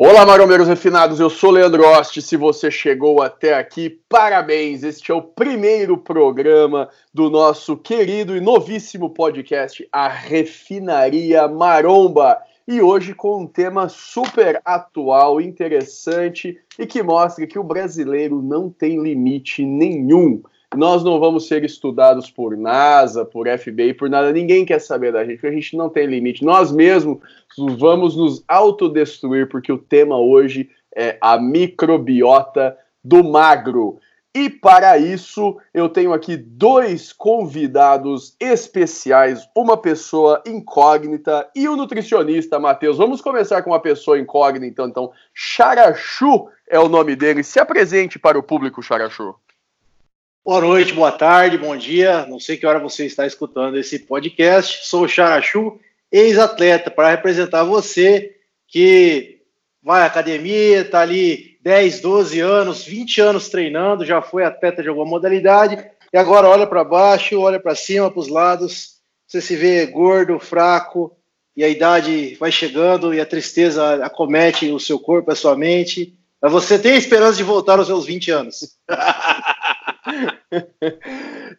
Olá, marombeiros refinados, eu sou Leandro Oste. Se você chegou até aqui, parabéns! Este é o primeiro programa do nosso querido e novíssimo podcast, A Refinaria Maromba. E hoje com um tema super atual, interessante e que mostra que o brasileiro não tem limite nenhum. Nós não vamos ser estudados por NASA, por FBI, por nada. Ninguém quer saber da gente, porque a gente não tem limite. Nós mesmos vamos nos autodestruir, porque o tema hoje é a microbiota do magro. E para isso, eu tenho aqui dois convidados especiais, uma pessoa incógnita e o um nutricionista, Matheus. Vamos começar com uma pessoa incógnita, então. Charachu é o nome dele. Se apresente para o público, Charachu. Boa noite, boa tarde, bom dia. Não sei que hora você está escutando esse podcast. Sou o Charachu, ex-atleta, para representar você que vai à academia, está ali 10, 12 anos, 20 anos treinando, já foi atleta de alguma modalidade e agora olha para baixo, olha para cima, para os lados. Você se vê gordo, fraco e a idade vai chegando e a tristeza acomete o seu corpo, a sua mente. Mas você tem esperança de voltar aos seus 20 anos.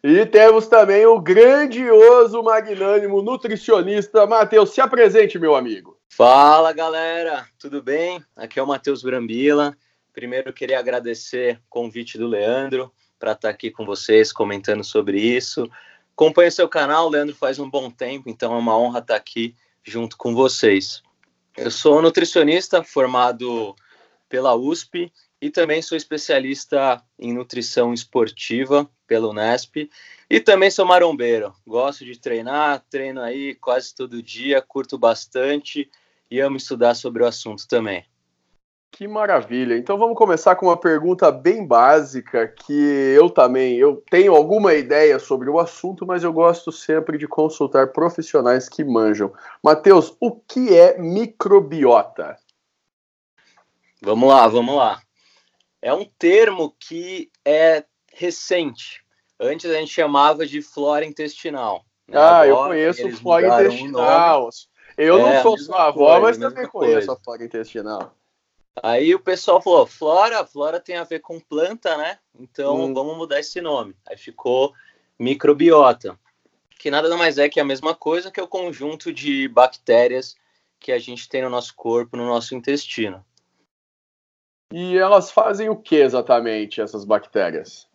e temos também o grandioso, magnânimo nutricionista Matheus. Se apresente, meu amigo. Fala, galera. Tudo bem? Aqui é o Matheus Brambila. Primeiro, queria agradecer o convite do Leandro para estar tá aqui com vocês comentando sobre isso. Acompanhe seu canal, Leandro faz um bom tempo, então é uma honra estar tá aqui junto com vocês. Eu sou nutricionista formado pela USP e também sou especialista em nutrição esportiva pela Unesp e também sou marombeiro. Gosto de treinar, treino aí quase todo dia, curto bastante e amo estudar sobre o assunto também. Que maravilha. Então vamos começar com uma pergunta bem básica que eu também eu tenho alguma ideia sobre o assunto, mas eu gosto sempre de consultar profissionais que manjam. Mateus, o que é microbiota? Vamos lá, vamos lá é um termo que é recente. Antes a gente chamava de flora intestinal. Né? Ah, Agora, eu conheço flora intestinal. Eu é, não sou sua avó, mas também conheço a flora intestinal. Aí o pessoal falou: flora, flora tem a ver com planta, né? Então hum. vamos mudar esse nome. Aí ficou microbiota, que nada mais é que a mesma coisa que o conjunto de bactérias que a gente tem no nosso corpo, no nosso intestino. E elas fazem o que exatamente, essas bactérias?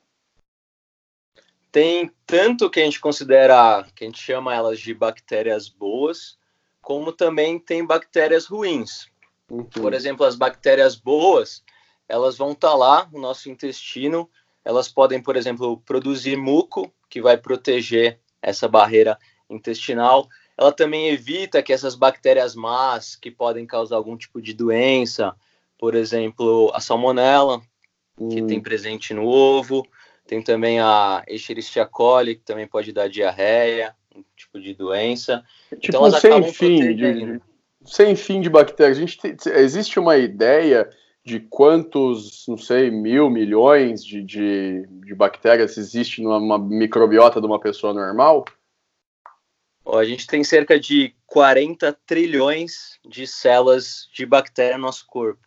Tem tanto que a gente considera, que a gente chama elas de bactérias boas, como também tem bactérias ruins. Uhum. Por exemplo, as bactérias boas, elas vão estar tá lá no nosso intestino, elas podem, por exemplo, produzir muco, que vai proteger essa barreira intestinal. Ela também evita que essas bactérias más, que podem causar algum tipo de doença, por exemplo, a salmonela, hum. que tem presente no ovo, tem também a Escherichia coli, que também pode dar diarreia, um tipo de doença. Então, tipo então, um sem fim de, sem fim de bactérias. A gente tem, existe uma ideia de quantos, não sei, mil, milhões de, de, de bactérias existe numa microbiota de uma pessoa normal? a gente tem cerca de 40 trilhões de células de bactéria no nosso corpo.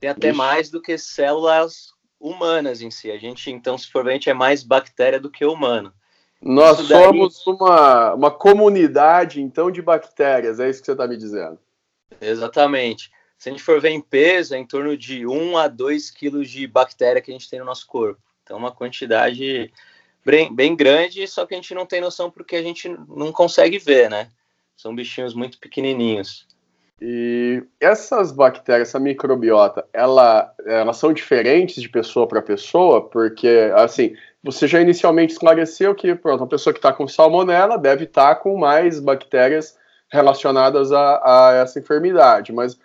Tem até Ixi. mais do que células humanas em si. A gente, então, se for gente é mais bactéria do que humano. Nós isso somos daí... uma, uma comunidade, então, de bactérias, é isso que você está me dizendo. Exatamente. Se a gente for ver em peso, é em torno de 1 a 2 quilos de bactéria que a gente tem no nosso corpo. Então, uma quantidade bem, bem grande, só que a gente não tem noção porque a gente não consegue ver, né? São bichinhos muito pequenininhos. E essas bactérias, essa microbiota, ela, elas são diferentes de pessoa para pessoa, porque, assim, você já inicialmente esclareceu que, pronto, uma pessoa que está com salmonela deve estar tá com mais bactérias relacionadas a, a, essa enfermidade, mas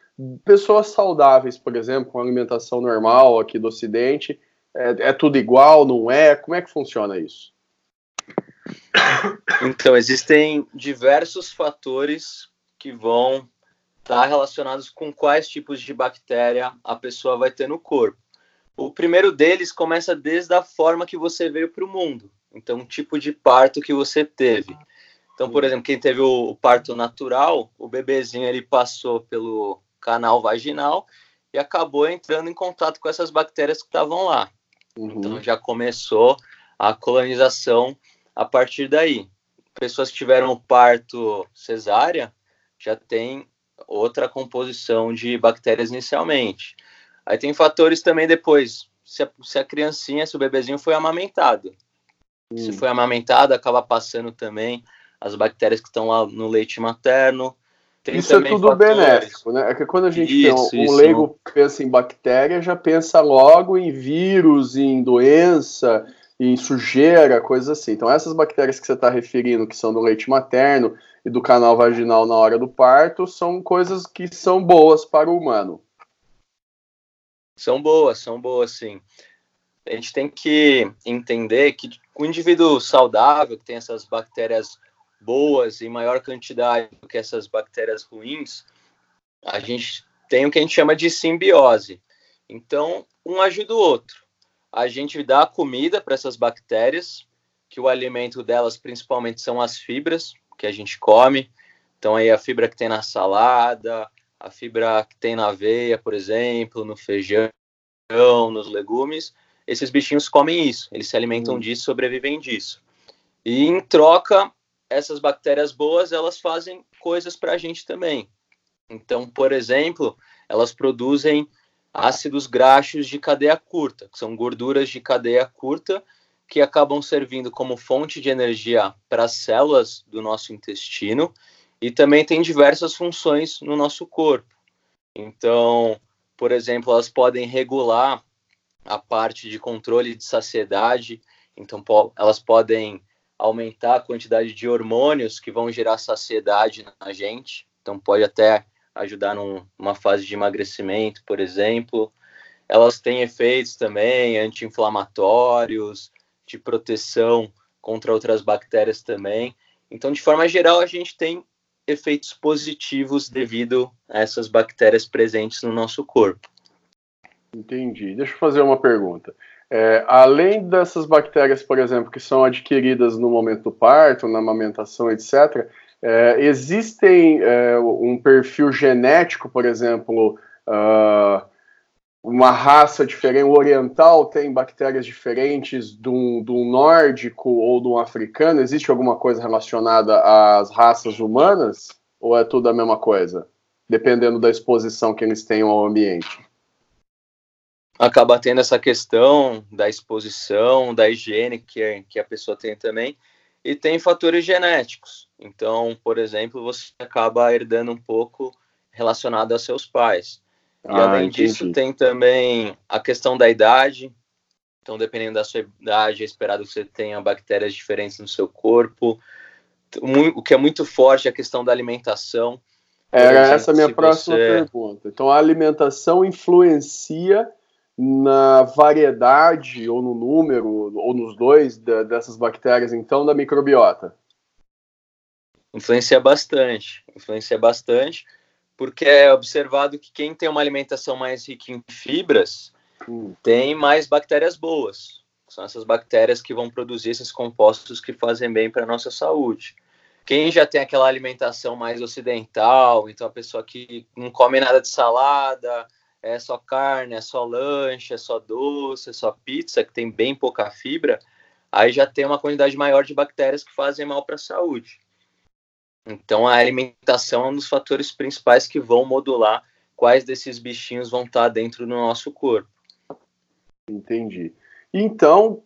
pessoas saudáveis, por exemplo, com alimentação normal aqui do Ocidente, é, é tudo igual, não é? Como é que funciona isso? Então, existem diversos fatores que vão tá relacionados com quais tipos de bactéria a pessoa vai ter no corpo. O primeiro deles começa desde a forma que você veio para o mundo. Então, o tipo de parto que você teve. Então, por exemplo, quem teve o parto natural, o bebezinho ele passou pelo canal vaginal e acabou entrando em contato com essas bactérias que estavam lá. Uhum. Então já começou a colonização a partir daí. Pessoas que tiveram parto cesárea já tem outra composição de bactérias inicialmente. Aí tem fatores também depois, se a, se a criancinha, se o bebezinho foi amamentado. Hum. Se foi amamentado, acaba passando também as bactérias que estão lá no leite materno. Tem isso é tudo fatores. benéfico, né? É que quando a gente isso, tem um, um leigo pensa em bactéria, já pensa logo em vírus, em doença, em sujeira, coisas assim. Então essas bactérias que você está referindo, que são do leite materno e do canal vaginal na hora do parto, são coisas que são boas para o humano. São boas, são boas, sim. A gente tem que entender que o indivíduo saudável, que tem essas bactérias boas em maior quantidade do que essas bactérias ruins, a gente tem o que a gente chama de simbiose. Então, um ajuda o outro. A gente dá comida para essas bactérias, que o alimento delas principalmente são as fibras que a gente come. Então, aí a fibra que tem na salada, a fibra que tem na aveia, por exemplo, no feijão, nos legumes, esses bichinhos comem isso, eles se alimentam hum. disso, sobrevivem disso. E em troca, essas bactérias boas, elas fazem coisas para a gente também. Então, por exemplo, elas produzem ácidos graxos de cadeia curta, que são gorduras de cadeia curta que acabam servindo como fonte de energia para as células do nosso intestino e também tem diversas funções no nosso corpo. Então, por exemplo, elas podem regular a parte de controle de saciedade, então elas podem aumentar a quantidade de hormônios que vão gerar saciedade na gente, então pode até ajudar numa fase de emagrecimento, por exemplo. Elas têm efeitos também anti-inflamatórios, de proteção contra outras bactérias também. Então, de forma geral, a gente tem efeitos positivos devido a essas bactérias presentes no nosso corpo. Entendi. Deixa eu fazer uma pergunta. É, além dessas bactérias, por exemplo, que são adquiridas no momento do parto, na amamentação, etc., é, existem é, um perfil genético, por exemplo, uh, uma raça diferente, o oriental tem bactérias diferentes do, do nórdico ou do africano? Existe alguma coisa relacionada às raças humanas? Ou é tudo a mesma coisa? Dependendo da exposição que eles tenham ao ambiente. Acaba tendo essa questão da exposição, da higiene que, que a pessoa tem também, e tem fatores genéticos. Então, por exemplo, você acaba herdando um pouco relacionado aos seus pais. E ah, além entendi. disso, tem também a questão da idade. Então, dependendo da sua idade, é esperado que você tenha bactérias diferentes no seu corpo. O que é muito forte é a questão da alimentação. Era exemplo, essa a minha próxima você... pergunta. Então, a alimentação influencia na variedade, ou no número, ou nos dois, da, dessas bactérias, então, da microbiota? Influencia bastante. Influencia bastante porque é observado que quem tem uma alimentação mais rica em fibras hum. tem mais bactérias boas. São essas bactérias que vão produzir esses compostos que fazem bem para a nossa saúde. Quem já tem aquela alimentação mais ocidental, então a pessoa que não come nada de salada, é só carne, é só lanche, é só doce, é só pizza, que tem bem pouca fibra, aí já tem uma quantidade maior de bactérias que fazem mal para a saúde. Então, a alimentação é um dos fatores principais que vão modular quais desses bichinhos vão estar dentro do nosso corpo. Entendi. Então,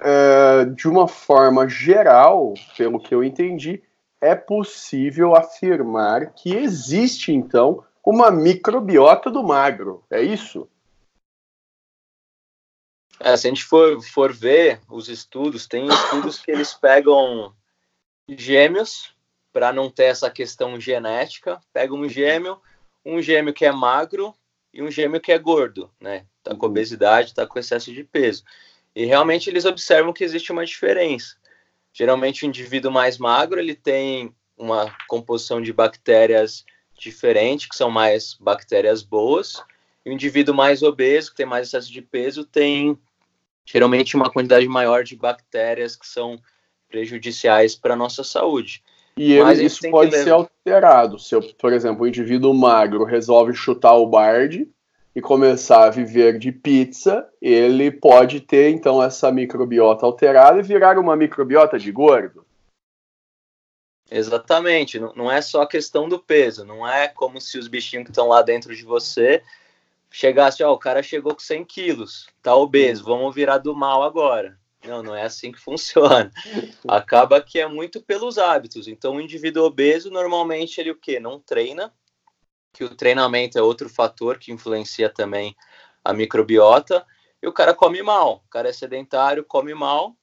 é, de uma forma geral, pelo que eu entendi, é possível afirmar que existe, então, uma microbiota do magro. É isso? É, se a gente for, for ver os estudos, tem estudos que eles pegam gêmeos para não ter essa questão genética, pega um gêmeo, um gêmeo que é magro e um gêmeo que é gordo, né? Tá com uhum. obesidade, tá com excesso de peso. E realmente eles observam que existe uma diferença. Geralmente o indivíduo mais magro, ele tem uma composição de bactérias diferente, que são mais bactérias boas, e o indivíduo mais obeso, que tem mais excesso de peso, tem geralmente uma quantidade maior de bactérias que são prejudiciais para a nossa saúde. E ele, isso pode ser alterado. Se, eu, por exemplo, o indivíduo magro resolve chutar o Bard, e começar a viver de pizza, ele pode ter então essa microbiota alterada e virar uma microbiota de gordo. Exatamente, não é só a questão do peso, não é como se os bichinhos que estão lá dentro de você chegasse, ó, o cara chegou com 100 quilos, tá obeso, vamos virar do mal agora. Não, não é assim que funciona. Acaba que é muito pelos hábitos. Então, o indivíduo obeso, normalmente, ele o quê? Não treina, que o treinamento é outro fator que influencia também a microbiota, e o cara come mal. O cara é sedentário, come mal,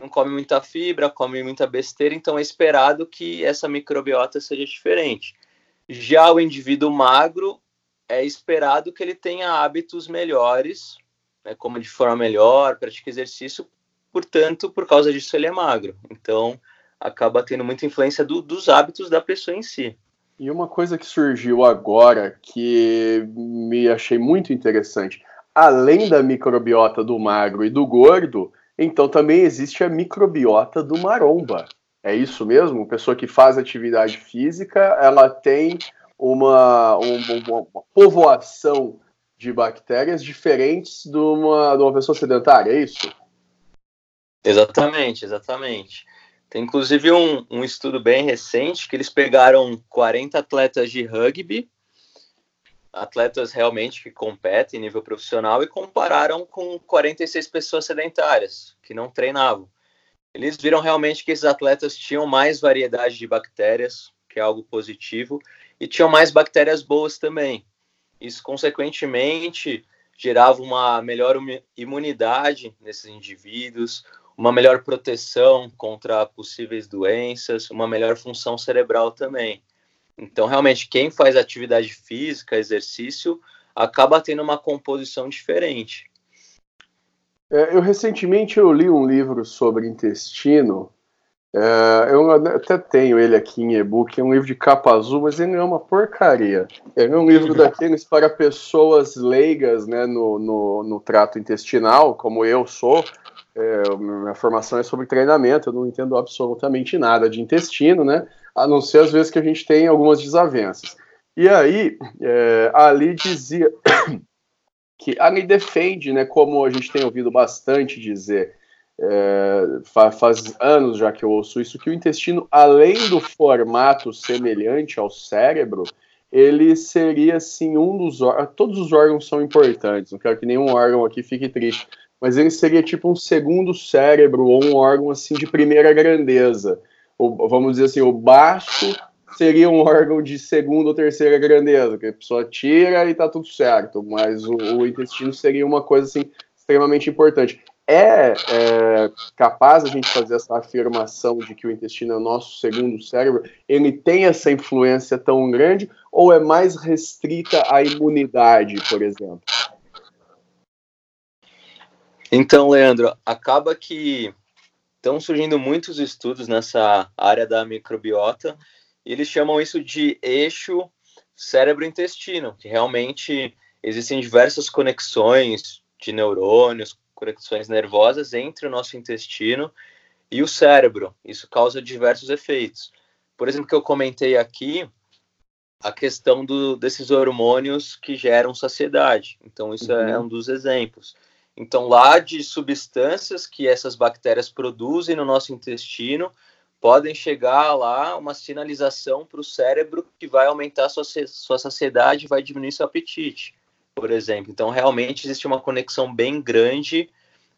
não come muita fibra, come muita besteira, então é esperado que essa microbiota seja diferente. Já o indivíduo magro, é esperado que ele tenha hábitos melhores, né, como de forma melhor, pratique exercício, portanto, por causa disso ele é magro. Então, acaba tendo muita influência do, dos hábitos da pessoa em si. E uma coisa que surgiu agora que me achei muito interessante, além da microbiota do magro e do gordo, então também existe a microbiota do maromba. É isso mesmo? Pessoa que faz atividade física, ela tem uma, uma, uma povoação de bactérias diferentes de uma, de uma pessoa sedentária, é isso? Exatamente, exatamente. Tem inclusive um, um estudo bem recente que eles pegaram 40 atletas de rugby atletas realmente que competem em nível profissional e compararam com 46 pessoas sedentárias que não treinavam. Eles viram realmente que esses atletas tinham mais variedade de bactérias, que é algo positivo, e tinham mais bactérias boas também. Isso, consequentemente, gerava uma melhor imunidade nesses indivíduos, uma melhor proteção contra possíveis doenças, uma melhor função cerebral também. Então, realmente, quem faz atividade física, exercício, acaba tendo uma composição diferente. É, eu recentemente eu li um livro sobre intestino. É, eu até tenho ele aqui em e-book, é um livro de capa azul, mas ele é uma porcaria. Ele é um livro daqueles para pessoas leigas né, no, no, no trato intestinal, como eu sou. É, minha formação é sobre treinamento, eu não entendo absolutamente nada de intestino, né? a não ser às vezes que a gente tem algumas desavenças. E aí, é, Ali dizia que Ali defende, né, como a gente tem ouvido bastante dizer, é, faz, anos já que eu ouço isso, que o intestino, além do formato semelhante ao cérebro, ele seria assim um dos órgãos. Todos os órgãos são importantes, não quero que nenhum órgão aqui fique triste, mas ele seria tipo um segundo cérebro ou um órgão assim de primeira grandeza o, vamos dizer assim, o baço seria um órgão de segunda ou terceira grandeza, que a pessoa tira e tá tudo certo, mas o, o intestino seria uma coisa assim extremamente importante. É, é, capaz a gente fazer essa afirmação de que o intestino é o nosso segundo cérebro? Ele tem essa influência tão grande ou é mais restrita à imunidade, por exemplo? Então, Leandro, acaba que estão surgindo muitos estudos nessa área da microbiota e eles chamam isso de eixo cérebro-intestino, que realmente existem diversas conexões de neurônios, conexões nervosas entre o nosso intestino e o cérebro. Isso causa diversos efeitos. Por exemplo, que eu comentei aqui, a questão do, desses hormônios que geram saciedade. Então, isso é uhum. é um dos exemplos. Então, lá de substâncias que essas bactérias produzem no nosso intestino, podem chegar lá uma sinalização para o cérebro que vai aumentar sua, sua saciedade, vai diminuir seu apetite, por exemplo. Então, realmente existe uma conexão bem grande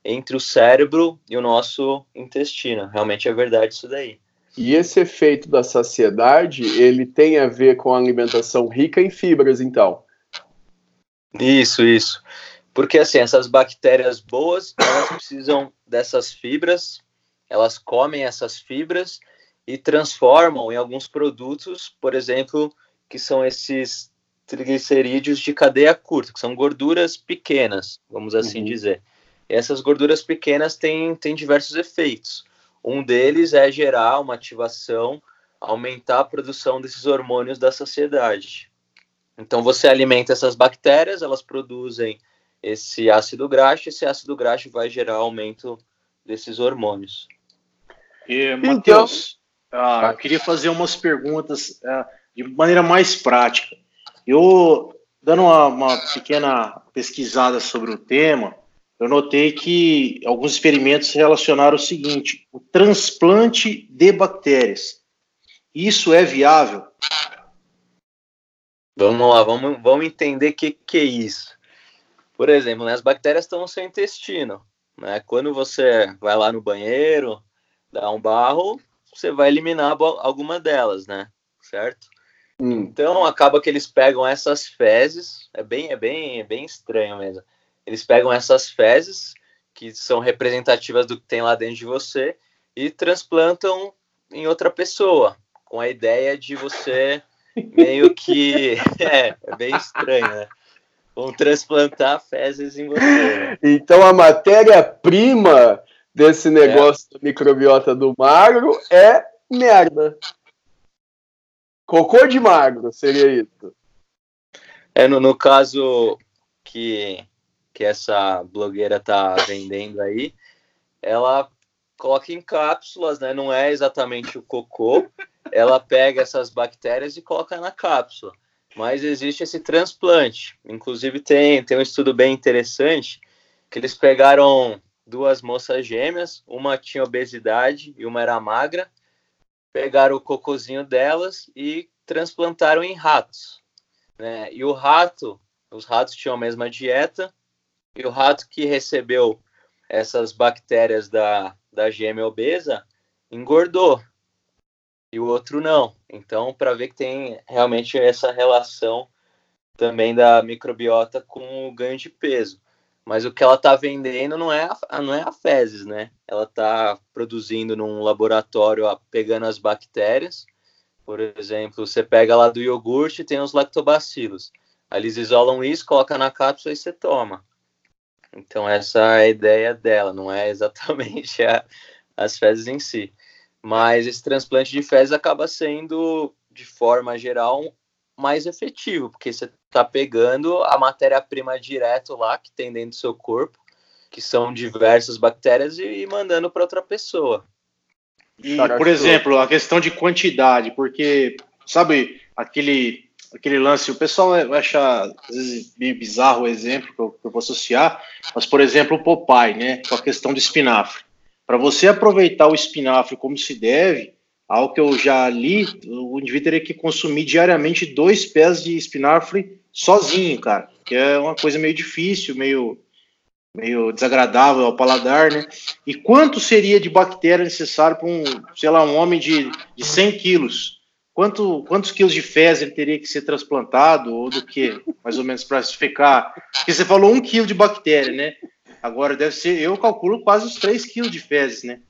entre o cérebro e o nosso intestino. Realmente é verdade isso daí. E esse efeito da saciedade, ele tem a ver com a alimentação rica em fibras, então? Isso, isso. Porque assim, essas bactérias boas, elas precisam dessas fibras, elas comem essas fibras e transformam em alguns produtos, por exemplo, que são esses triglicerídeos de cadeia curta, que são gorduras pequenas, vamos assim uhum. dizer. E essas gorduras pequenas têm, têm diversos efeitos. Um deles é gerar uma ativação, aumentar a produção desses hormônios da saciedade. Então você alimenta essas bactérias, elas produzem esse ácido graxo, esse ácido graxo vai gerar aumento desses hormônios. E, Matheus, então, ah, eu queria fazer umas perguntas ah, de maneira mais prática. Eu dando uma, uma pequena pesquisada sobre o tema, eu notei que alguns experimentos relacionaram o seguinte: o transplante de bactérias. Isso é viável? Vamos lá, vamos, vamos entender o que, que é isso. Por exemplo, né, as bactérias estão no seu intestino. Né? Quando você vai lá no banheiro, dá um barro, você vai eliminar alguma delas, né? Certo? Hum. Então acaba que eles pegam essas fezes, é bem, é bem, é bem estranho mesmo. Eles pegam essas fezes que são representativas do que tem lá dentro de você e transplantam em outra pessoa, com a ideia de você meio que é, é bem estranho, né? Vão transplantar fezes em você. Né? Então a matéria-prima desse negócio é. da microbiota do magro é merda. Cocô de magro seria isso. É, no, no caso que, que essa blogueira tá vendendo aí, ela coloca em cápsulas, né? Não é exatamente o cocô. Ela pega essas bactérias e coloca na cápsula. Mas existe esse transplante. Inclusive tem, tem um estudo bem interessante que eles pegaram duas moças gêmeas, uma tinha obesidade e uma era magra, pegaram o cocôzinho delas e transplantaram em ratos. Né? E o rato, os ratos tinham a mesma dieta, e o rato que recebeu essas bactérias da, da gêmea obesa engordou, e o outro não. Então, para ver que tem realmente essa relação também da microbiota com o ganho de peso. Mas o que ela está vendendo não é a, não é a fezes, né? Ela está produzindo num laboratório, ó, pegando as bactérias. Por exemplo, você pega lá do iogurte tem os lactobacilos. Aí eles isolam isso, coloca na cápsula e você toma. Então essa é a ideia dela, não é exatamente a, as fezes em si. Mas esse transplante de fezes acaba sendo, de forma geral, mais efetivo, porque você está pegando a matéria-prima direto lá que tem dentro do seu corpo, que são diversas bactérias, e, mandando para outra pessoa. E, por exemplo, a questão de quantidade, porque, sabe, aquele, aquele lance, o pessoal vai achar às vezes meio bizarro o exemplo que eu, que eu vou associar, mas, por exemplo, o Popeye, né, com a questão do espinafre. Para você aproveitar o espinafre como se deve, ao que eu já li, o indivíduo teria que consumir diariamente dois pés de espinafre sozinho, cara. Que é uma coisa meio difícil, meio, meio desagradável ao paladar, né? E quanto seria de bactéria necessário para um, sei lá, um homem de, de 100 quilos? Quanto, quantos quilos de fezes ele teria que ser transplantado, ou do que, mais ou menos, para ficar? Porque você falou um quilo de bactéria, né? Agora deve ser, eu calculo quase os 3 quilos de fezes, né?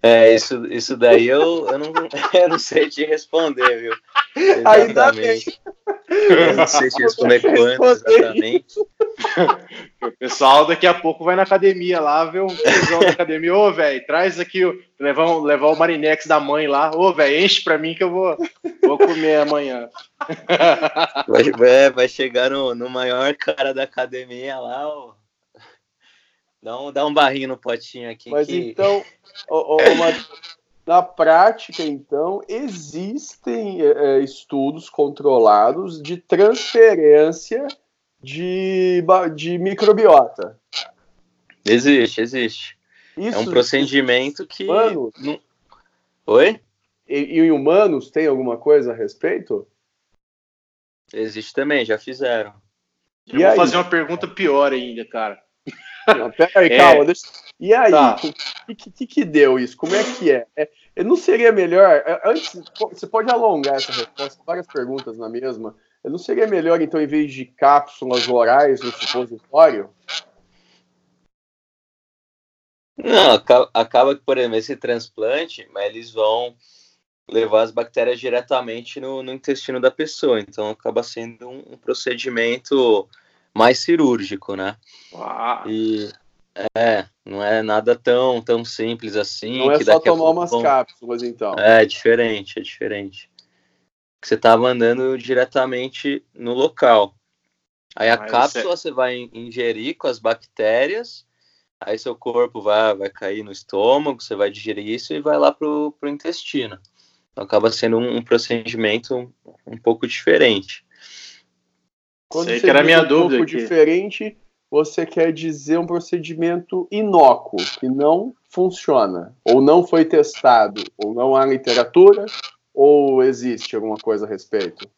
É, isso, isso daí eu, eu, não, eu não sei te responder, viu? Exatamente. Eu não sei te responder quanto exatamente. O pessoal daqui a pouco vai na academia lá, ver o pessoal da academia. Ô, velho, traz aqui, levar, levar o Marinex da mãe lá. Ô, velho, enche pra mim que eu vou, vou comer amanhã. Vai, é, vai chegar no, no maior cara da academia lá, ó. Dá um, dá um barrinho no potinho aqui. Mas que... então, na prática, então, existem é, estudos controlados de transferência de, de microbiota. Existe, existe. Isso, é um procedimento que. Humanos? Não... Oi? E, e em humanos tem alguma coisa a respeito? Existe também, já fizeram. Eu e vou aí? fazer uma pergunta pior ainda, cara. Não, pera aí, é. calma. Deixa... E aí, o tá. que, que, que, deu isso? Como é que é? é? Não seria melhor. É, antes, você pode alongar essa resposta, várias perguntas na mesma. Não seria melhor, então, em vez de cápsulas orais no supositório? Não, acaba que, por exemplo, esse transplante, mas eles vão levar as bactérias diretamente no, no intestino da pessoa. Então, acaba sendo um, um procedimento mais cirúrgico, né? E é, não é nada tão tão simples assim. Não é só tomar umas cápsulas, então. É, é diferente, é diferente. Você tá mandando diretamente no local. Aí a cápsula você vai ingerir com as bactérias, aí seu corpo vai, vai cair no estômago, você vai digerir isso e vai lá pro, pro intestino. Então acaba sendo um, um procedimento um, um pouco diferente. Quando Sei você que era minha um dúvida pouco aqui. diferente, você quer dizer um procedimento inócuo, que não funciona, ou não foi testado, ou não há literatura, ou existe alguma coisa a respeito?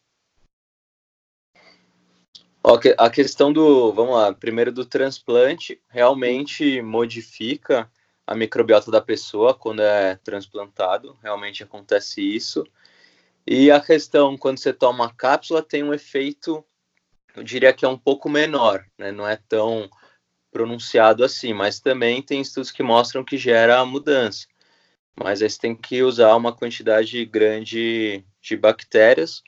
a questão do, vamos lá, primeiro do transplante, realmente modifica a microbiota da pessoa quando é transplantado, realmente acontece isso. E a questão, quando você toma a cápsula, tem um efeito, eu diria que é um pouco menor, né? não é tão pronunciado assim, mas também tem estudos que mostram que gera mudança. Mas aí você tem que usar uma quantidade grande de bactérias,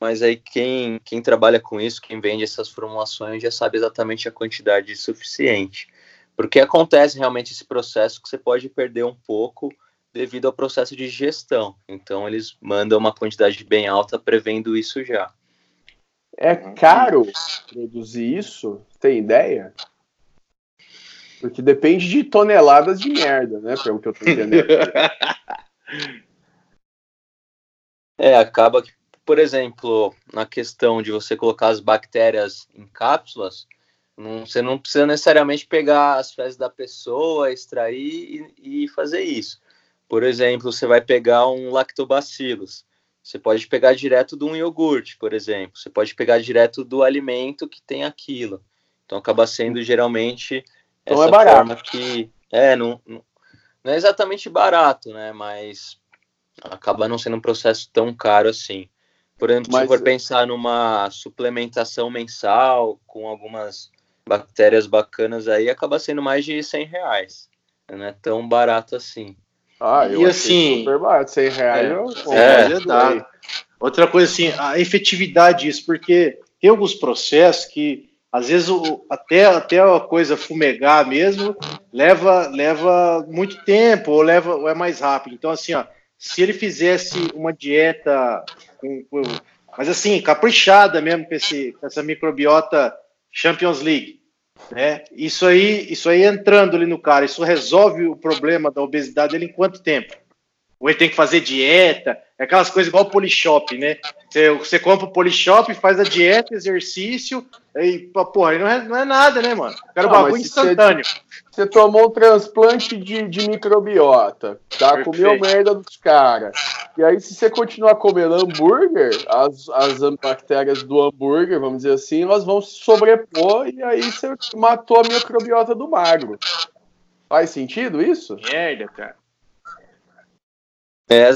mas aí quem, quem trabalha com isso, quem vende essas formulações, já sabe exatamente a quantidade suficiente. Porque acontece realmente esse processo que você pode perder um pouco devido ao processo de gestão. Então eles mandam uma quantidade bem alta prevendo isso já. É caro produzir isso? Tem ideia? Porque depende de toneladas de merda, né? Pelo que eu tô entendendo. é, acaba que, por exemplo, na questão de você colocar as bactérias em cápsulas, não, você não precisa necessariamente pegar as fezes da pessoa, extrair e, e fazer isso. Por exemplo, você vai pegar um lactobacillus. Você pode pegar direto de um iogurte, por exemplo. Você pode pegar direto do alimento que tem aquilo. Então acaba sendo geralmente então essa é barato. forma que é não, não, não é exatamente barato, né? Mas acaba não sendo um processo tão caro assim. Por exemplo, Mas, se for pensar numa suplementação mensal com algumas bactérias bacanas aí, acaba sendo mais de 100 reais. Não é tão barato assim. Ah, eu e assim, super barato, 100 reais. É, eu, é, é Outra coisa assim, a efetividade disso, porque tem alguns processos que às vezes o, até, até a coisa fumegar mesmo leva, leva muito tempo ou leva ou é mais rápido. Então, assim, ó, se ele fizesse uma dieta com, com, mas assim, caprichada mesmo com, esse, com essa microbiota Champions League, né? Isso aí, isso aí entrando ali no cara, isso resolve o problema da obesidade dele em quanto tempo? Ou ele tem que fazer dieta, é aquelas coisas igual o Polishop, né? Você, você compra o Polishop, faz a dieta, exercício, e, porra, não é, não é nada, né, mano? Quero um bagulho instantâneo. Você, você, tomou um transplante de, de microbiota, tá? Perfeito. Comeu merda dos caras. E aí, se você continuar comendo hambúrguer, as, as bactérias do hambúrguer, vamos dizer assim, elas vão se sobrepor e aí você matou a microbiota do magro. Faz sentido isso? Merda, cara. É,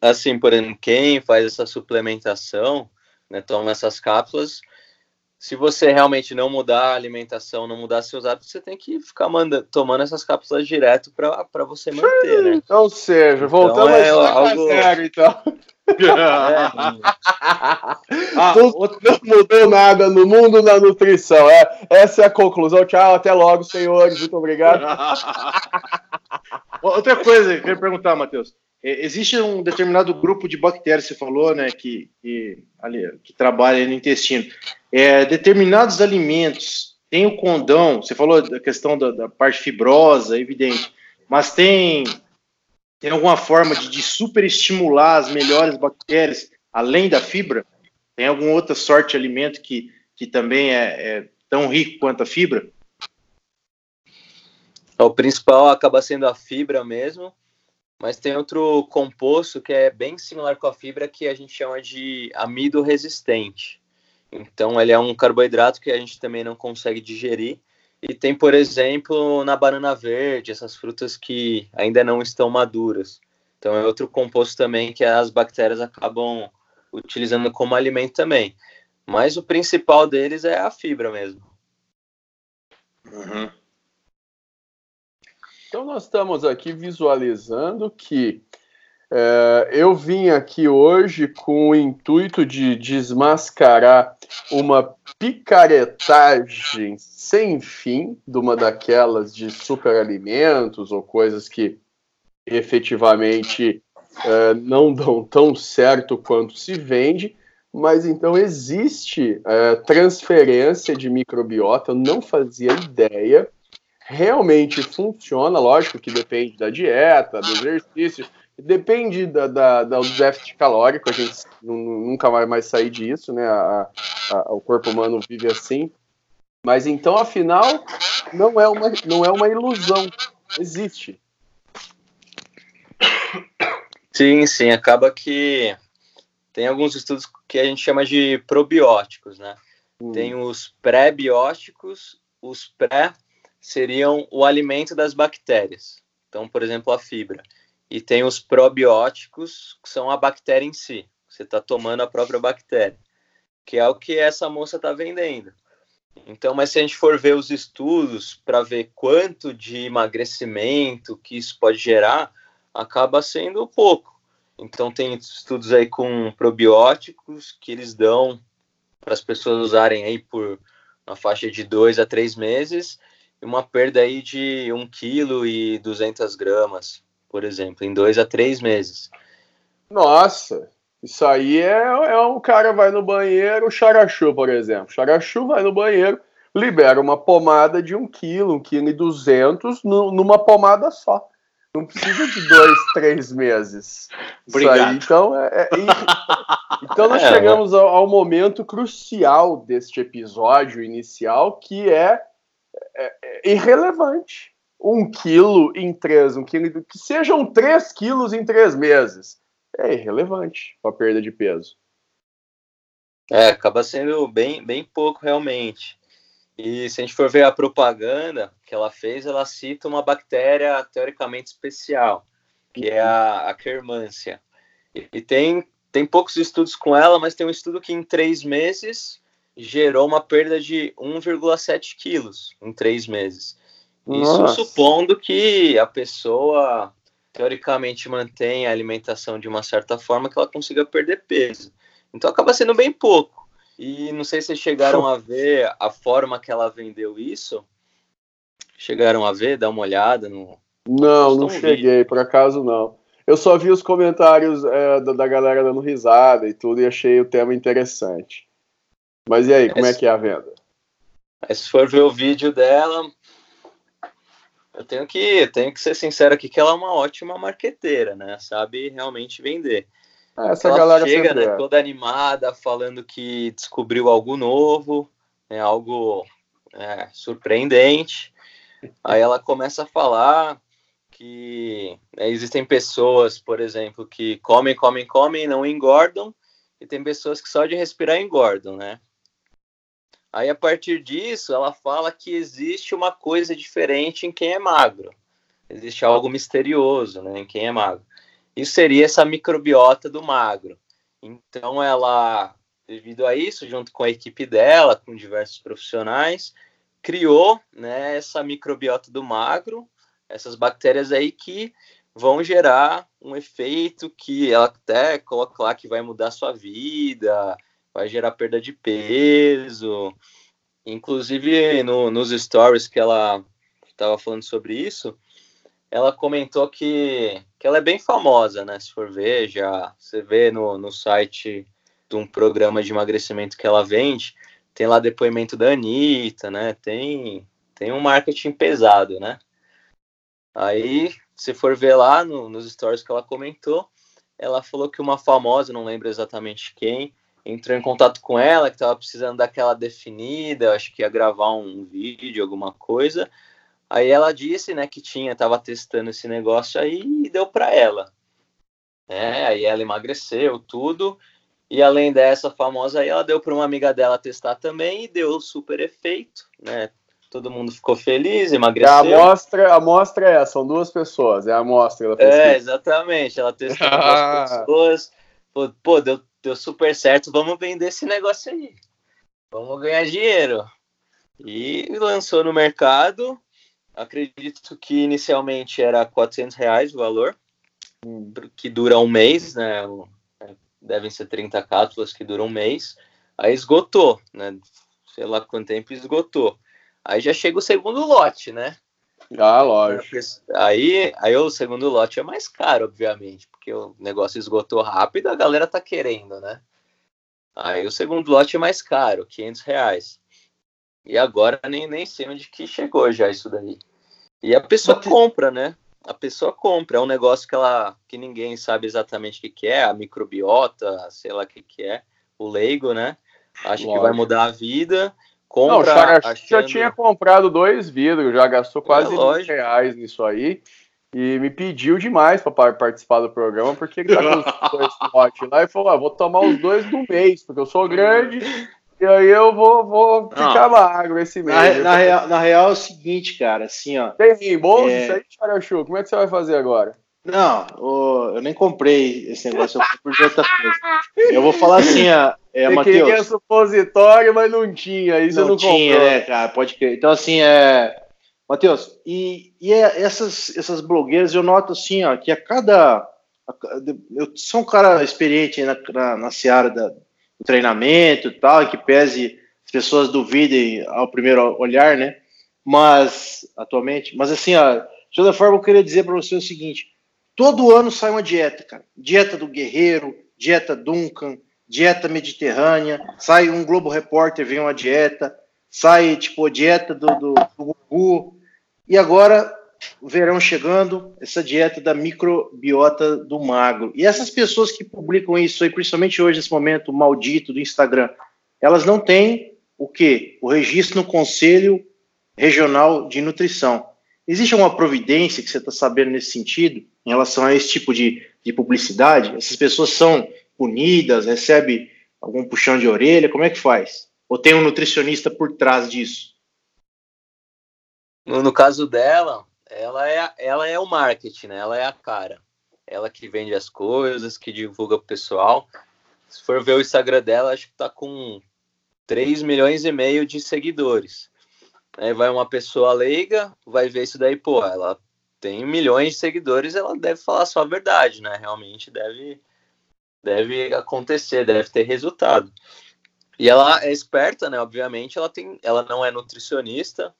assim, por exemplo, quem faz essa suplementação, né, toma essas cápsulas, se você realmente não mudar a alimentação, não mudar seus hábitos, você tem que ficar manda, tomando essas cápsulas direto para você manter, né? Ou seja, então, voltando é a algo... zero, então. É. ah, não, não, mudou nada no mundo da nutrição. É, essa é a conclusão. Tchau, até logo, senhores. Muito obrigado. Outra coisa que eu queria perguntar, Matheus. É, existe um determinado grupo de bactérias, você falou, né, que, que, ali, que trabalha no intestino. É, determinados alimentos tem o condão, você falou da questão da, da parte fibrosa, é evidente, mas tem, tem alguma forma de, de superestimular as melhores bactérias, além da fibra? Tem alguma outra sorte de alimento que, que também é, é tão rico quanto a fibra? O principal acaba sendo a fibra mesmo, mas tem outro composto que é bem similar com a fibra que a gente chama de amido resistente. Então, ele é um carboidrato que a gente também não consegue digerir. E tem, por exemplo, na banana verde, essas frutas que ainda não estão maduras. Então, é outro composto também que as bactérias acabam utilizando como alimento também. Mas o principal deles é a fibra mesmo. Uhum. Então, nós estamos aqui visualizando que é, eu vim aqui hoje com o intuito de desmascarar uma picaretagem sem fim de uma daquelas de superalimentos ou coisas que efetivamente é, não dão tão certo quanto se vende, mas então existe é, transferência de microbiota, eu não fazia ideia realmente funciona, lógico que depende da dieta, do exercício, Depende da, da, da, do déficit calórico, a gente nunca vai mais sair disso, né? A, a, o corpo humano vive assim. Mas então, afinal, não é uma, não é uma ilusão. Existe. Sim, sim. Acaba que tem alguns estudos que a gente chama de probióticos, né? Hum. Tem os pré-bióticos, os pré seriam o alimento das bactérias. Então, por exemplo, a fibra. E tem os probióticos, que são a bactéria em si. Você está tomando a própria bactéria, que é o que essa moça está vendendo. Então, mas se a gente for ver os estudos para ver quanto de emagrecimento que isso pode gerar, acaba sendo pouco. Então, tem estudos aí com probióticos que eles dão para as pessoas usarem aí por uma faixa de dois a três meses uma perda aí de 1 kg e 200 gramas por exemplo, em dois a três meses. Nossa, isso aí é, é um cara vai no banheiro, o Charachu, por exemplo. Charachu vai no banheiro, libera uma pomada de um quilo, um quilo e duzentos numa pomada só. Não precisa de dois, três meses. Obrigado. Aí, então, é, é, então nós é, chegamos ao, ao, momento crucial deste episódio inicial, que é, é, é irrelevante um quilo em três, um quilo, que sejam três quilos em três meses. É irrelevante para perda de peso. É, acaba sendo bem, bem pouco realmente. E se a gente for ver a propaganda que ela fez, ela cita uma bactéria teoricamente especial, que é a, a. E, e tem, tem poucos estudos com ela, mas tem um estudo que em três meses gerou uma perda de 1,7 quilos em três meses. Isso Nossa. supondo que a pessoa teoricamente mantém a alimentação de uma certa forma que ela consiga perder peso. Então acaba sendo bem pouco. E não sei se vocês chegaram a ver a forma que ela vendeu isso. Chegaram a ver, dar uma olhada no. Não, não cheguei, por acaso não. Eu só vi os comentários é, da, da, galera dando risada e tudo e achei o tema interessante. Mas e aí, como é, é que é a venda? Mas se for ver o vídeo dela, eu tenho que, tenho que ser sincero aqui que ela é uma ótima marqueteira, né? Sabe realmente vender. Ah, essa ela galera chega, né, é. toda animada, falando que descobriu algo novo, né, algo é, surpreendente. Aí ela começa a falar que né, existem pessoas, por exemplo, que comem, comem, comem e não engordam, e tem pessoas que só de respirar engordam, né? Aí, a partir disso, ela fala que existe uma coisa diferente em quem é magro. Existe algo misterioso né, em quem é magro. Isso seria essa microbiota do magro. Então, ela, devido a isso, junto com a equipe dela, com diversos profissionais, criou né, essa microbiota do magro, essas bactérias aí que vão gerar um efeito que ela até coloca lá que vai mudar a sua vida, vai gerar perda de peso. Inclusive, no, nos stories que ela estava falando sobre isso, ela comentou que, que ela é bem famosa, né? Se for ver, já você vê no, no site de um programa de emagrecimento que ela vende, tem lá depoimento da Anitta, né? Tem, tem um marketing pesado, né? Aí, se for ver lá no, nos stories que ela comentou, ela falou que uma famosa, não lembro exatamente quem, entrou em contato com ela, que estava precisando daquela definida, acho que ia gravar um vídeo, alguma coisa. Aí ela disse, né, que tinha, estava testando esse negócio aí e deu para ela. É, aí ela emagreceu, tudo. E além dessa famosa aí, ela deu para uma amiga dela testar também e deu super efeito, né? Todo mundo ficou feliz, emagreceu. A amostra, a amostra é essa, são duas pessoas, é a amostra da pesquisa. É, exatamente, ela testou duas pessoas, pô, pô, deu deu super certo, vamos vender esse negócio aí. Vamos ganhar dinheiro. E lançou no mercado. Acredito que inicialmente era 400 reais o valor, hum. que dura um mês, né? É, devem ser 30 cápsulas que duram um mês. Aí esgotou, né? Sei lá quanto tempo esgotou. Aí já chega o segundo lote, né? Ah, lógico. Aí, aí o segundo lote é mais caro, obviamente, porque o negócio esgotou rápido, a galera tá querendo, né? Aí o segundo lote é mais caro, 500 reais. E agora nem, nem sei onde que chegou já isso daí. E a pessoa compra, né? a pessoa compra. É um negócio que ela que ninguém sabe exatamente o que, que é, a microbiota, sei lá o que, que é, o leigo, né? Acha Lógico. que vai mudar a vida. Compra, Não, o achando... já tinha comprado dois vidros, já gastou quase é, reais nisso aí. E me pediu demais para participar do programa, porque ele tá com os dois potes lá e falou: ah, vou tomar os dois no mês, porque eu sou grande e aí eu vou, vou ficar magro esse mês. Na, na, real, na real é o seguinte, cara, assim, ó. Tem reembolso é... isso aí, Charachu? Como é que você vai fazer agora? Não, eu nem comprei esse negócio, eu fui por outra coisa. Eu vou falar assim, ó. É, Você queria supositório, mas não tinha, não, não tinha, comprou. né, cara, pode crer. Então, assim, é... Matheus, e, e é, essas, essas blogueiras, eu noto assim, ó, que a cada... Eu sou um cara experiente na, na, na seara da, do treinamento e tal, que pese as pessoas duvidem ao primeiro olhar, né? Mas, atualmente, mas assim, ó, de toda forma, eu queria dizer para você o seguinte: todo ano sai uma dieta, cara. Dieta do Guerreiro, dieta Duncan, dieta mediterrânea, sai um Globo Repórter, vem uma dieta, sai, tipo, dieta do, do, do Gugu. E agora o verão chegando, essa dieta da microbiota do magro. E essas pessoas que publicam isso aí, principalmente hoje, nesse momento maldito do Instagram, elas não têm o quê? O registro no Conselho Regional de Nutrição. Existe alguma providência que você está sabendo nesse sentido, em relação a esse tipo de, de publicidade? Essas pessoas são punidas, recebem algum puxão de orelha? Como é que faz? Ou tem um nutricionista por trás disso? No, no caso dela, ela é, ela é o marketing, né? Ela é a cara. Ela que vende as coisas, que divulga pro pessoal. Se for ver o Instagram dela, acho que tá com 3 milhões e meio de seguidores. Aí vai uma pessoa leiga, vai ver isso daí, pô, ela tem milhões de seguidores, ela deve falar só a verdade, né? Realmente deve, deve acontecer, deve ter resultado. E ela é esperta, né? Obviamente, ela tem, ela não é nutricionista,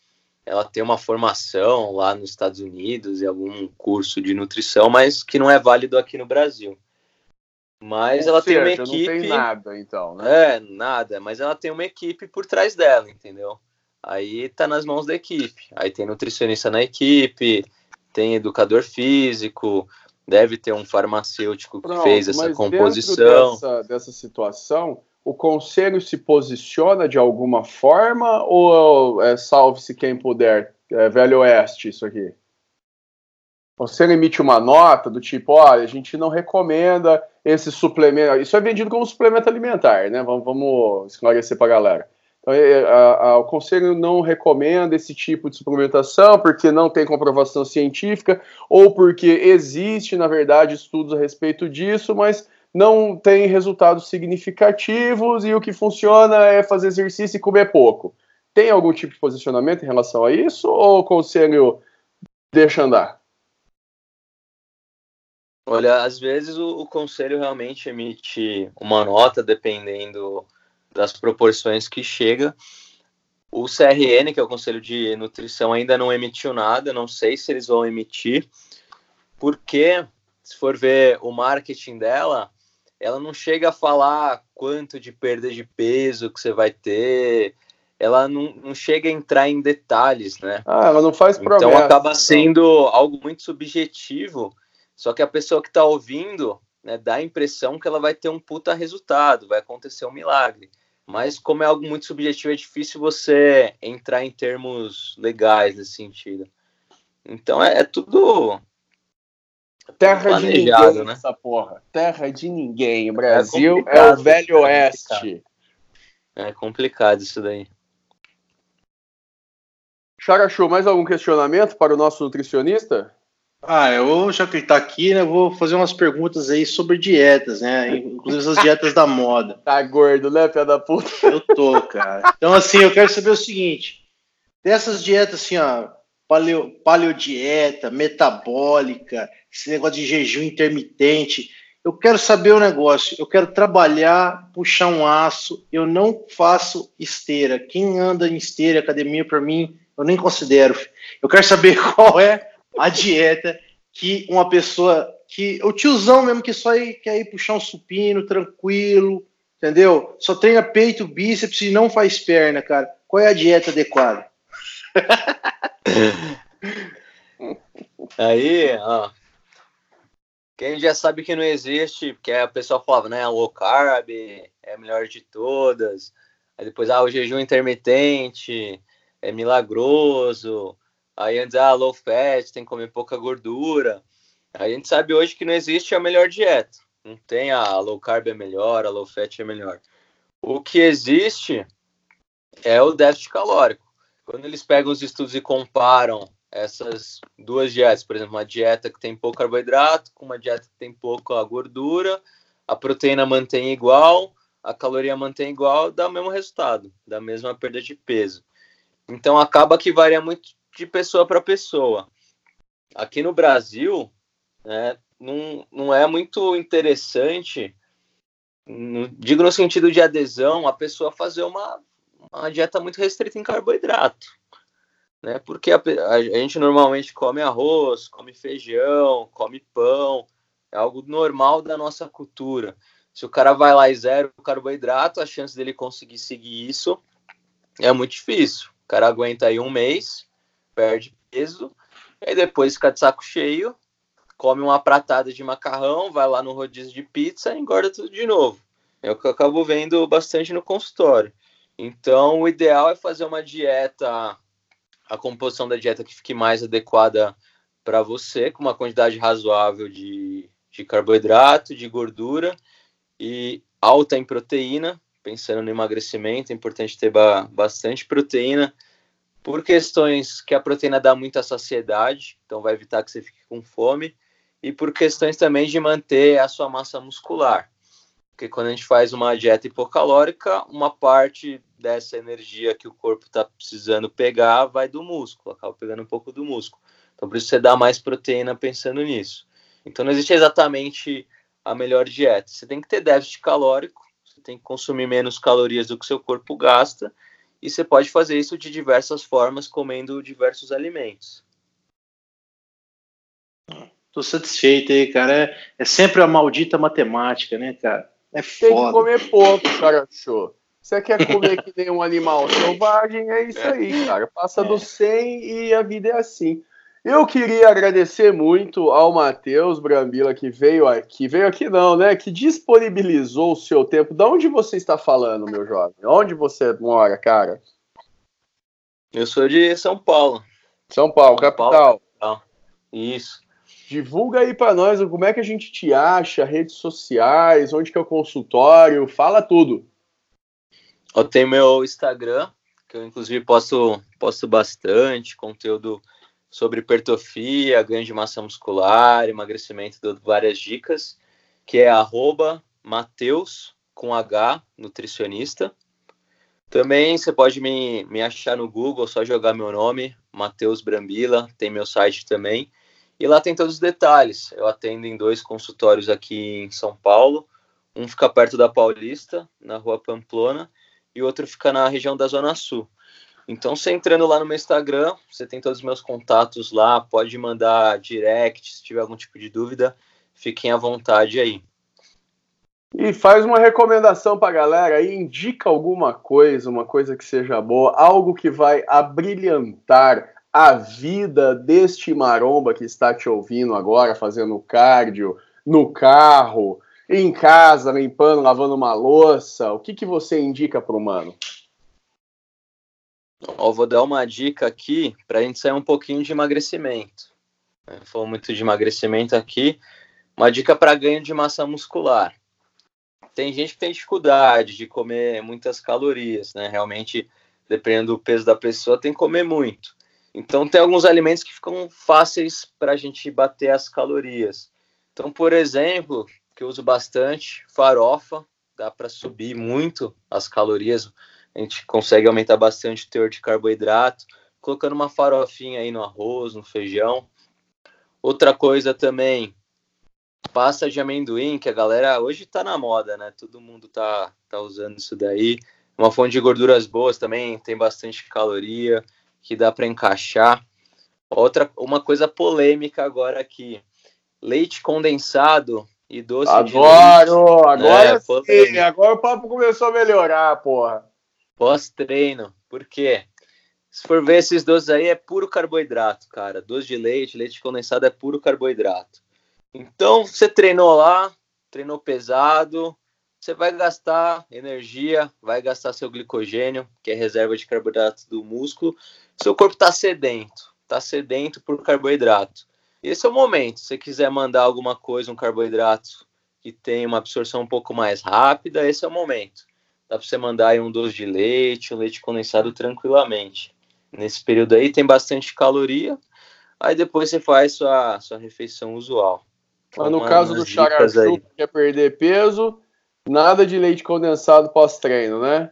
ela tem uma formação lá nos Estados Unidos e algum curso de nutrição, mas que não é válido aqui no Brasil. Mas Ou ela seja, tem uma equipe. Não tem nada, então, né? É, nada, mas ela tem uma equipe por trás dela, entendeu? Aí tá nas mãos da equipe. Aí tem nutricionista na equipe, tem educador físico, deve ter um farmacêutico que Pronto, fez essa composição. Dessa, dessa situação, o conselho se posiciona de alguma forma ou é salve-se quem puder? É Velho Oeste, isso aqui. O conselho emite uma nota do tipo: olha, a gente não recomenda esse suplemento. Isso é vendido como suplemento alimentar, né? Vamos, vamos esclarecer para a galera. É, a, o conselho não recomenda esse tipo de suplementação porque não tem comprovação científica ou porque existe, na verdade, estudos a respeito disso, mas não tem resultados significativos e o que funciona é fazer exercício e comer pouco. Tem algum tipo de posicionamento em relação a isso ou o conselho deixa andar? Olha, às vezes o, o conselho realmente emite uma nota dependendo das proporções que chega. O CRN, que é o Conselho de Nutrição, ainda não emitiu nada, não sei se eles vão emitir, porque se for ver o marketing dela, ela não chega a falar quanto de perda de peso que você vai ter, ela não, não chega a entrar em detalhes, né? Ah, ela não faz promessa. Então acaba sendo algo muito subjetivo, só que a pessoa que está ouvindo né, dá a impressão que ela vai ter um puta resultado, vai acontecer um milagre. Mas como é algo muito subjetivo, é difícil você entrar em termos legais nesse sentido. Então é, é tudo Terra de ninguém, né? essa porra. Terra de ninguém. O Brasil é, é o velho é oeste. É complicado isso daí. Charachu, mais algum questionamento para o nosso nutricionista? Ah, eu já que ele tá aqui, né, vou fazer umas perguntas aí sobre dietas, né? Inclusive as dietas da moda. Tá gordo, né, pé da puta? Eu tô, cara. Então, assim, eu quero saber o seguinte: dessas dietas, assim, ó, paleo, paleodieta, metabólica, esse negócio de jejum intermitente. Eu quero saber o negócio, eu quero trabalhar, puxar um aço, eu não faço esteira. Quem anda em esteira, academia, para mim, eu nem considero. Eu quero saber qual é a dieta que uma pessoa, que o tiozão mesmo que só quer ir puxar um supino, tranquilo, entendeu? Só treina peito, bíceps e não faz perna, cara. Qual é a dieta adequada? Aí, ó. Quem já sabe que não existe, porque a pessoa falava, né? Low carb é a melhor de todas. Aí depois, ah, o jejum intermitente é milagroso. Aí antes, ah, low fat, tem que comer pouca gordura. A gente sabe hoje que não existe a melhor dieta. Não tem a low carb é melhor, a low fat é melhor. O que existe é o déficit calórico. Quando eles pegam os estudos e comparam essas duas dietas, por exemplo, uma dieta que tem pouco carboidrato com uma dieta que tem pouca gordura, a proteína mantém igual, a caloria mantém igual, dá o mesmo resultado, dá a mesma perda de peso. Então acaba que varia muito de pessoa para pessoa. Aqui no Brasil, né, não, não é muito interessante, no, digo no sentido de adesão, a pessoa fazer uma, uma dieta muito restrita em carboidrato. Né, porque a, a gente normalmente come arroz, come feijão, come pão, é algo normal da nossa cultura. Se o cara vai lá e zero carboidrato, a chance dele conseguir seguir isso é muito difícil. O cara aguenta aí um mês, perde peso, e depois fica de saco cheio, come uma pratada de macarrão, vai lá no rodízio de pizza e engorda tudo de novo. É o que eu acabo vendo bastante no consultório. Então, o ideal é fazer uma dieta, a composição da dieta que fique mais adequada para você, com uma quantidade razoável de, de carboidrato, de gordura e alta em proteína, pensando no emagrecimento, é importante ter ba bastante proteína, por questões que a proteína dá muita saciedade, então vai evitar que você fique com fome, e por questões também de manter a sua massa muscular. Porque quando a gente faz uma dieta hipocalórica, uma parte dessa energia que o corpo está precisando pegar vai do músculo, acaba pegando um pouco do músculo. Então, por isso você dá mais proteína pensando nisso. Então, não existe exatamente a melhor dieta. Você tem que ter déficit calórico, você tem que consumir menos calorias do que seu corpo gasta, e você pode fazer isso de diversas formas, comendo diversos alimentos. Tô satisfeito aí, cara. É, é sempre a maldita matemática, né, cara? É foda. Tem que comer pouco, cara, show. Você quer comer que nem um animal selvagem, é isso aí, cara. Passa é. do 100 e a vida é assim. Eu queria agradecer muito ao Matheus Brambila que veio aqui, veio aqui não, né? Que disponibilizou o seu tempo. De onde você está falando, meu jovem? Onde você mora, cara? Eu sou de São Paulo. São Paulo, São capital. Paulo. Isso. Divulga aí para nós como é que a gente te acha, redes sociais, onde que é o consultório, fala tudo. Eu tenho meu Instagram, que eu inclusive posto, posto bastante conteúdo sobre hipertrofia, ganho de massa muscular, emagrecimento, várias dicas, que é Mateus com H, nutricionista. Também você pode me, me achar no Google, só jogar meu nome, Mateus Brambila, tem meu site também. E lá tem todos os detalhes. Eu atendo em dois consultórios aqui em São Paulo. Um fica perto da Paulista, na rua Pamplona, e o outro fica na região da Zona Sul. Então, você entrando lá no meu Instagram, você tem todos os meus contatos lá, pode mandar direct se tiver algum tipo de dúvida, fiquem à vontade aí. E faz uma recomendação para a galera aí, indica alguma coisa, uma coisa que seja boa, algo que vai abrilhantar a vida deste maromba que está te ouvindo agora, fazendo cardio, no carro, em casa, limpando, lavando uma louça. O que, que você indica para o mano? Eu vou dar uma dica aqui para a gente sair um pouquinho de emagrecimento. Falou muito de emagrecimento aqui. Uma dica para ganho de massa muscular. Tem gente que tem dificuldade de comer muitas calorias, né? Realmente, dependendo do peso da pessoa, tem que comer muito. Então, tem alguns alimentos que ficam fáceis para a gente bater as calorias. Então, por exemplo, que eu uso bastante, farofa, dá para subir muito as calorias a gente consegue aumentar bastante o teor de carboidrato, colocando uma farofinha aí no arroz, no feijão. Outra coisa também, pasta de amendoim, que a galera hoje tá na moda, né? Todo mundo tá, tá usando isso daí. Uma fonte de gorduras boas também, tem bastante caloria, que dá para encaixar. Outra, uma coisa polêmica agora aqui, leite condensado e doce Adoro! de leite. Agora é, sim, agora o papo começou a melhorar, porra pós-treino. Por quê? Se for ver esses doces aí, é puro carboidrato, cara. Doce de leite, leite condensado é puro carboidrato. Então, você treinou lá, treinou pesado, você vai gastar energia, vai gastar seu glicogênio, que é reserva de carboidrato do músculo. Seu corpo está sedento, está sedento por carboidrato. Esse é o momento. Se você quiser mandar alguma coisa, um carboidrato que tem uma absorção um pouco mais rápida, esse é o momento. Dá para você mandar aí um doce de leite, um leite condensado tranquilamente. Nesse período aí tem bastante caloria, aí depois você faz sua, sua refeição usual. Mas no caso do Charachu, que quer perder peso, nada de leite condensado pós-treino, né?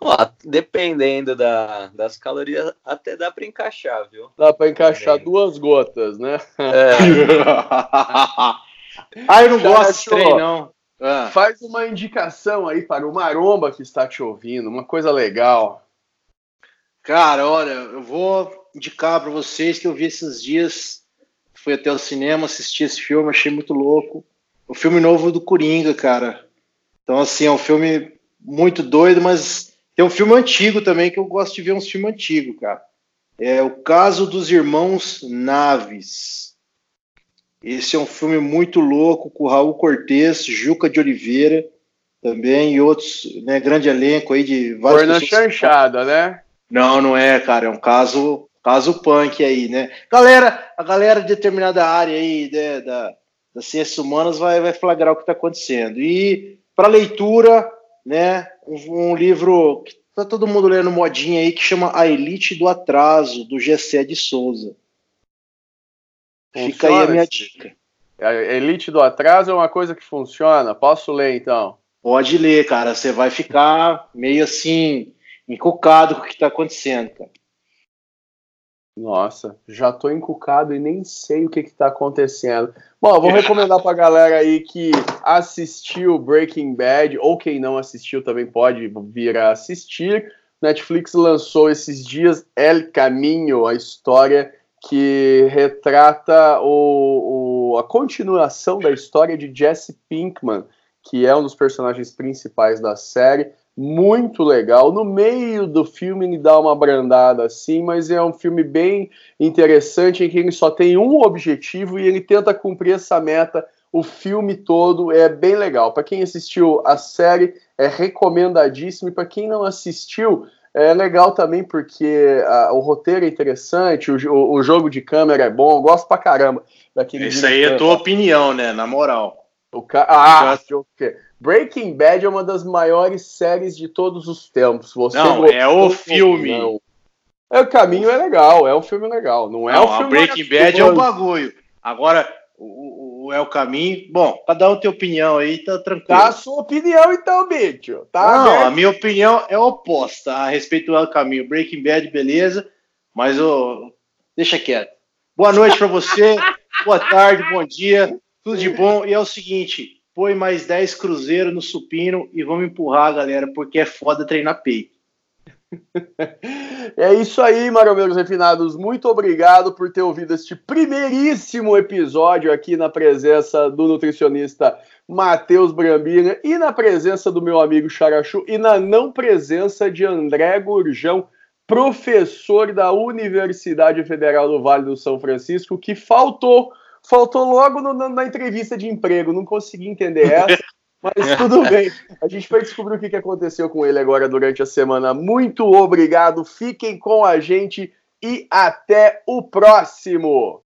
Ó, dependendo da, das calorias, até dá para encaixar, viu? Dá para encaixar duas gotas, né? É. ah, eu não gosto de treino, não. Ah. Faz uma indicação aí para o Maromba que está te ouvindo, uma coisa legal. Cara, olha, eu vou indicar para vocês que eu vi esses dias, fui até o cinema, assisti esse filme, achei muito louco. O filme novo do Coringa, cara. Então, assim, é um filme muito doido, mas tem um filme antigo também que eu gosto de ver uns filmes antigos, cara. É o Caso dos Irmãos Naves. Esse é um filme muito louco com Raul Cortez, Juca de Oliveira também e outros, né, grande elenco aí de vários. Foi na chanchada, né? Não, não é, cara, é um caso caso punk aí, né? Galera, a galera de determinada área aí né, da, das ciências humanas vai, vai flagrar o que está acontecendo. E para leitura, né? Um, um livro que tá todo mundo lendo modinha aí que chama A Elite do Atraso, do Gessé de Souza. Fica aí a minha dica. A Elite do Atraso é uma coisa que funciona. Posso ler então? Pode ler, cara. Você vai ficar meio assim, encucado com o que está acontecendo, cara. Nossa, já tô encucado e nem sei o que que tá acontecendo. Bom, vou recomendar pra galera aí que assistiu Breaking Bad, ou quem não assistiu também pode vir a assistir. Netflix lançou esses dias El Caminho, a história que retrata o, o, a continuação da história de Jesse Pinkman, que é um dos personagens principais da série muito legal. No meio do filme ele dá uma brandada assim, mas é um filme bem interessante em que ele só tem um objetivo e ele tenta cumprir essa meta o filme todo. É bem legal. Para quem assistiu a série, é recomendadíssimo. E para quem não assistiu, é legal também porque a, o roteiro é interessante, o, o, o, jogo de câmera é bom. Eu gosto pra caramba daquele. Isso aí é tua opinião, né? Na moral. O ca... Ah, o quê? Breaking Bad é uma das maiores séries de todos os tempos. Você não, é o filme. Não. É, o caminho é legal, é um filme legal. Não é não, o filme. Breaking Bad é o bagulho. Agora, o, o, é o caminho. Bom, cada um tem opinião aí, tá tranquilo. Tá a sua opinião, então, bicho. Tá não, aberto. a minha opinião é oposta a respeito do caminho. Breaking Bad, beleza, mas oh, deixa quieto. Boa noite para você, boa tarde, bom dia, tudo de bom. E é o seguinte, põe mais 10 cruzeiros no supino e vamos empurrar, galera, porque é foda treinar peito. É isso aí, maromeiros refinados. Muito obrigado por ter ouvido este primeiríssimo episódio aqui na presença do nutricionista Matheus Brambina e na presença do meu amigo Charachu e na não presença de André Gurjão, professor da Universidade Federal do Vale do São Francisco, que faltou faltou logo no, na entrevista de emprego, não consegui entender essa. Mas tudo bem. A gente vai descobrir o que aconteceu com ele agora durante a semana. Muito obrigado. Fiquem com a gente e até o próximo.